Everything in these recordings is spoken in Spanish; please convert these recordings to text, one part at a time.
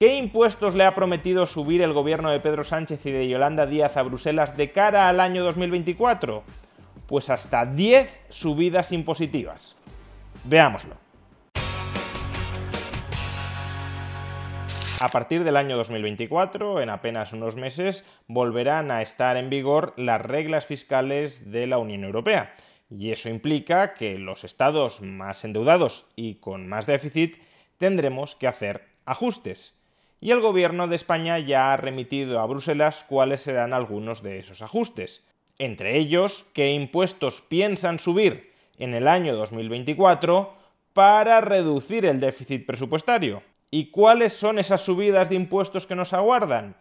¿Qué impuestos le ha prometido subir el gobierno de Pedro Sánchez y de Yolanda Díaz a Bruselas de cara al año 2024? Pues hasta 10 subidas impositivas. Veámoslo. A partir del año 2024, en apenas unos meses, volverán a estar en vigor las reglas fiscales de la Unión Europea. Y eso implica que los estados más endeudados y con más déficit tendremos que hacer ajustes y el gobierno de España ya ha remitido a Bruselas cuáles serán algunos de esos ajustes. Entre ellos, qué impuestos piensan subir en el año 2024 para reducir el déficit presupuestario. ¿Y cuáles son esas subidas de impuestos que nos aguardan?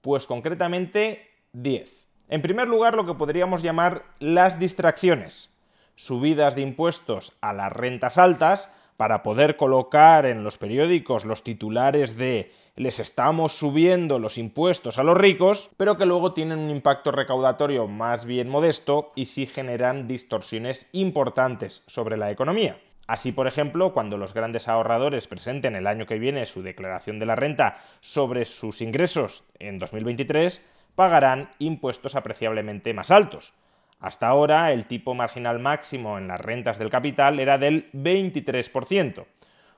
Pues concretamente 10. En primer lugar, lo que podríamos llamar las distracciones. Subidas de impuestos a las rentas altas para poder colocar en los periódicos los titulares de les estamos subiendo los impuestos a los ricos, pero que luego tienen un impacto recaudatorio más bien modesto y sí generan distorsiones importantes sobre la economía. Así, por ejemplo, cuando los grandes ahorradores presenten el año que viene su declaración de la renta sobre sus ingresos en 2023, pagarán impuestos apreciablemente más altos. Hasta ahora, el tipo marginal máximo en las rentas del capital era del 23%.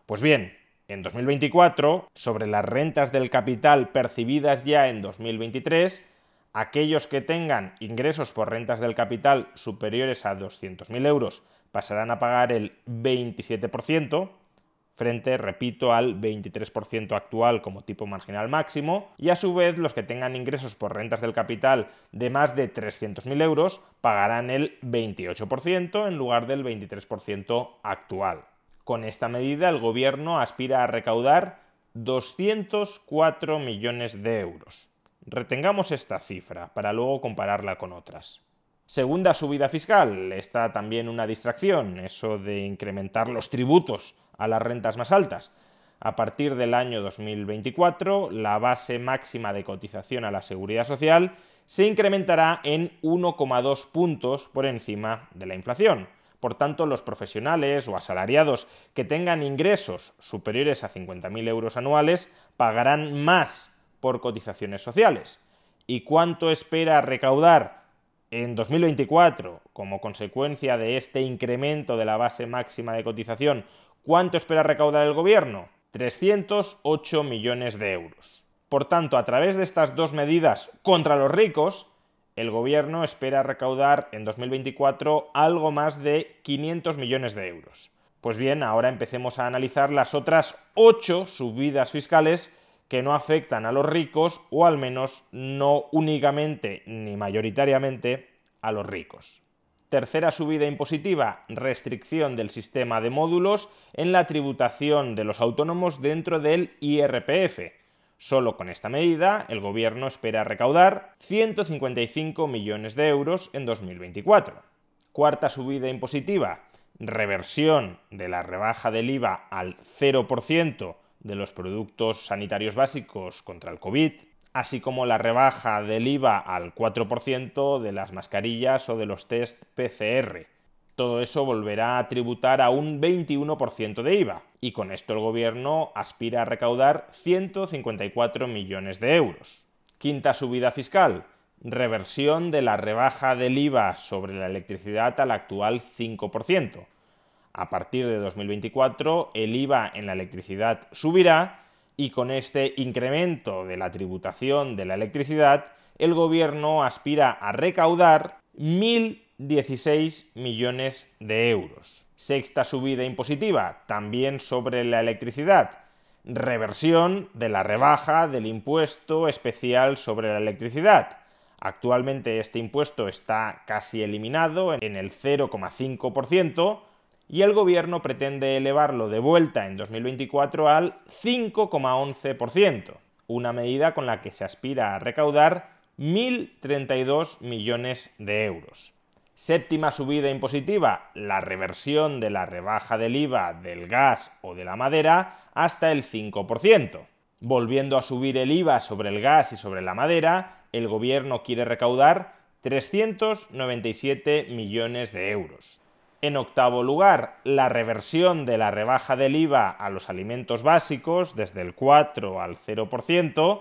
Pues bien, en 2024, sobre las rentas del capital percibidas ya en 2023, aquellos que tengan ingresos por rentas del capital superiores a 200.000 euros pasarán a pagar el 27%, frente, repito, al 23% actual como tipo marginal máximo, y a su vez los que tengan ingresos por rentas del capital de más de 300.000 euros pagarán el 28% en lugar del 23% actual. Con esta medida, el gobierno aspira a recaudar 204 millones de euros. Retengamos esta cifra para luego compararla con otras. Segunda subida fiscal, está también una distracción, eso de incrementar los tributos a las rentas más altas. A partir del año 2024, la base máxima de cotización a la seguridad social se incrementará en 1,2 puntos por encima de la inflación. Por tanto, los profesionales o asalariados que tengan ingresos superiores a 50.000 euros anuales pagarán más por cotizaciones sociales. ¿Y cuánto espera recaudar en 2024 como consecuencia de este incremento de la base máxima de cotización? ¿Cuánto espera recaudar el gobierno? 308 millones de euros. Por tanto, a través de estas dos medidas contra los ricos, el gobierno espera recaudar en 2024 algo más de 500 millones de euros. Pues bien, ahora empecemos a analizar las otras 8 subidas fiscales que no afectan a los ricos o al menos no únicamente ni mayoritariamente a los ricos. Tercera subida impositiva, restricción del sistema de módulos en la tributación de los autónomos dentro del IRPF Solo con esta medida, el gobierno espera recaudar 155 millones de euros en 2024. Cuarta subida impositiva, reversión de la rebaja del IVA al 0% de los productos sanitarios básicos contra el COVID, así como la rebaja del IVA al 4% de las mascarillas o de los test PCR. Todo eso volverá a tributar a un 21% de IVA y con esto el gobierno aspira a recaudar 154 millones de euros. Quinta subida fiscal, reversión de la rebaja del IVA sobre la electricidad al actual 5%. A partir de 2024 el IVA en la electricidad subirá y con este incremento de la tributación de la electricidad el gobierno aspira a recaudar 1.000 16 millones de euros. Sexta subida impositiva, también sobre la electricidad. Reversión de la rebaja del impuesto especial sobre la electricidad. Actualmente este impuesto está casi eliminado en el 0,5% y el gobierno pretende elevarlo de vuelta en 2024 al 5,11%, una medida con la que se aspira a recaudar 1.032 millones de euros. Séptima subida impositiva, la reversión de la rebaja del IVA del gas o de la madera hasta el 5%. Volviendo a subir el IVA sobre el gas y sobre la madera, el gobierno quiere recaudar 397 millones de euros. En octavo lugar, la reversión de la rebaja del IVA a los alimentos básicos desde el 4 al 0%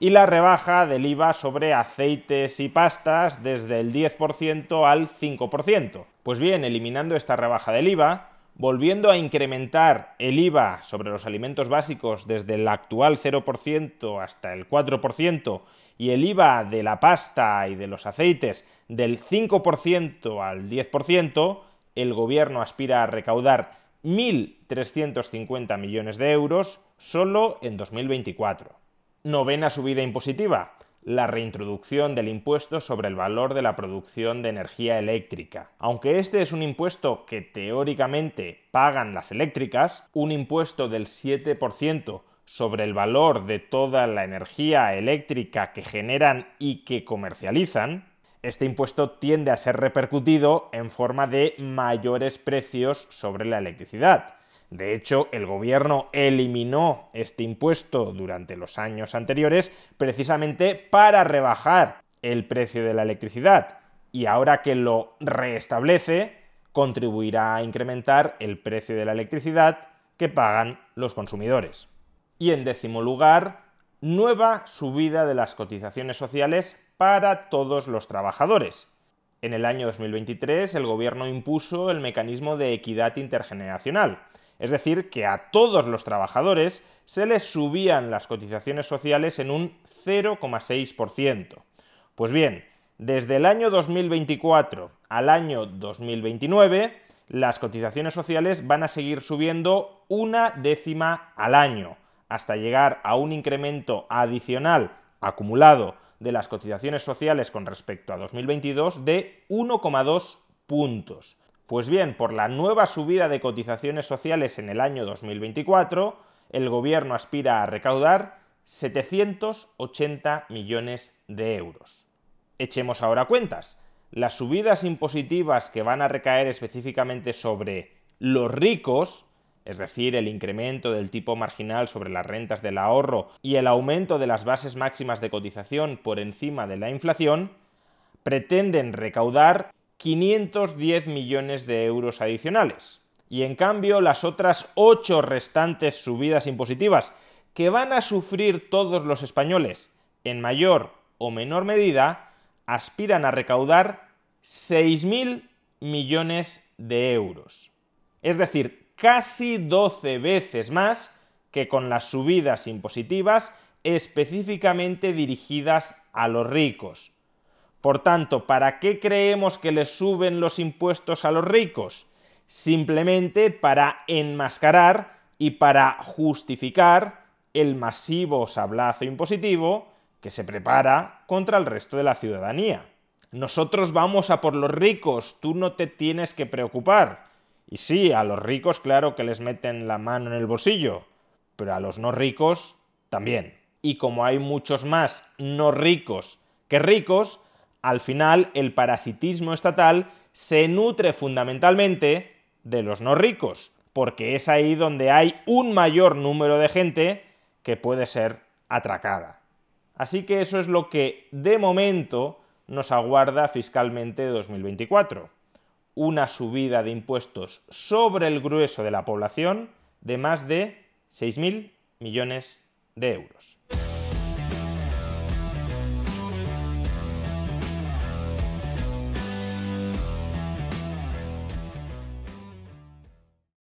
y la rebaja del IVA sobre aceites y pastas desde el 10% al 5%. Pues bien, eliminando esta rebaja del IVA, volviendo a incrementar el IVA sobre los alimentos básicos desde el actual 0% hasta el 4% y el IVA de la pasta y de los aceites del 5% al 10%, el gobierno aspira a recaudar 1.350 millones de euros solo en 2024. Novena subida impositiva, la reintroducción del impuesto sobre el valor de la producción de energía eléctrica. Aunque este es un impuesto que teóricamente pagan las eléctricas, un impuesto del 7% sobre el valor de toda la energía eléctrica que generan y que comercializan, este impuesto tiende a ser repercutido en forma de mayores precios sobre la electricidad. De hecho, el gobierno eliminó este impuesto durante los años anteriores precisamente para rebajar el precio de la electricidad y ahora que lo restablece contribuirá a incrementar el precio de la electricidad que pagan los consumidores. Y en décimo lugar, nueva subida de las cotizaciones sociales para todos los trabajadores. En el año 2023 el gobierno impuso el mecanismo de equidad intergeneracional, es decir, que a todos los trabajadores se les subían las cotizaciones sociales en un 0,6%. Pues bien, desde el año 2024 al año 2029, las cotizaciones sociales van a seguir subiendo una décima al año, hasta llegar a un incremento adicional acumulado de las cotizaciones sociales con respecto a 2022 de 1,2 puntos. Pues bien, por la nueva subida de cotizaciones sociales en el año 2024, el gobierno aspira a recaudar 780 millones de euros. Echemos ahora cuentas. Las subidas impositivas que van a recaer específicamente sobre los ricos es decir, el incremento del tipo marginal sobre las rentas del ahorro y el aumento de las bases máximas de cotización por encima de la inflación, pretenden recaudar 510 millones de euros adicionales. Y en cambio, las otras ocho restantes subidas impositivas que van a sufrir todos los españoles en mayor o menor medida, aspiran a recaudar 6.000 millones de euros. Es decir, casi 12 veces más que con las subidas impositivas específicamente dirigidas a los ricos. Por tanto, ¿para qué creemos que les suben los impuestos a los ricos? Simplemente para enmascarar y para justificar el masivo sablazo impositivo que se prepara contra el resto de la ciudadanía. Nosotros vamos a por los ricos, tú no te tienes que preocupar. Y sí, a los ricos claro que les meten la mano en el bolsillo, pero a los no ricos también. Y como hay muchos más no ricos que ricos, al final el parasitismo estatal se nutre fundamentalmente de los no ricos, porque es ahí donde hay un mayor número de gente que puede ser atracada. Así que eso es lo que de momento nos aguarda fiscalmente 2024 una subida de impuestos sobre el grueso de la población de más de 6.000 millones de euros.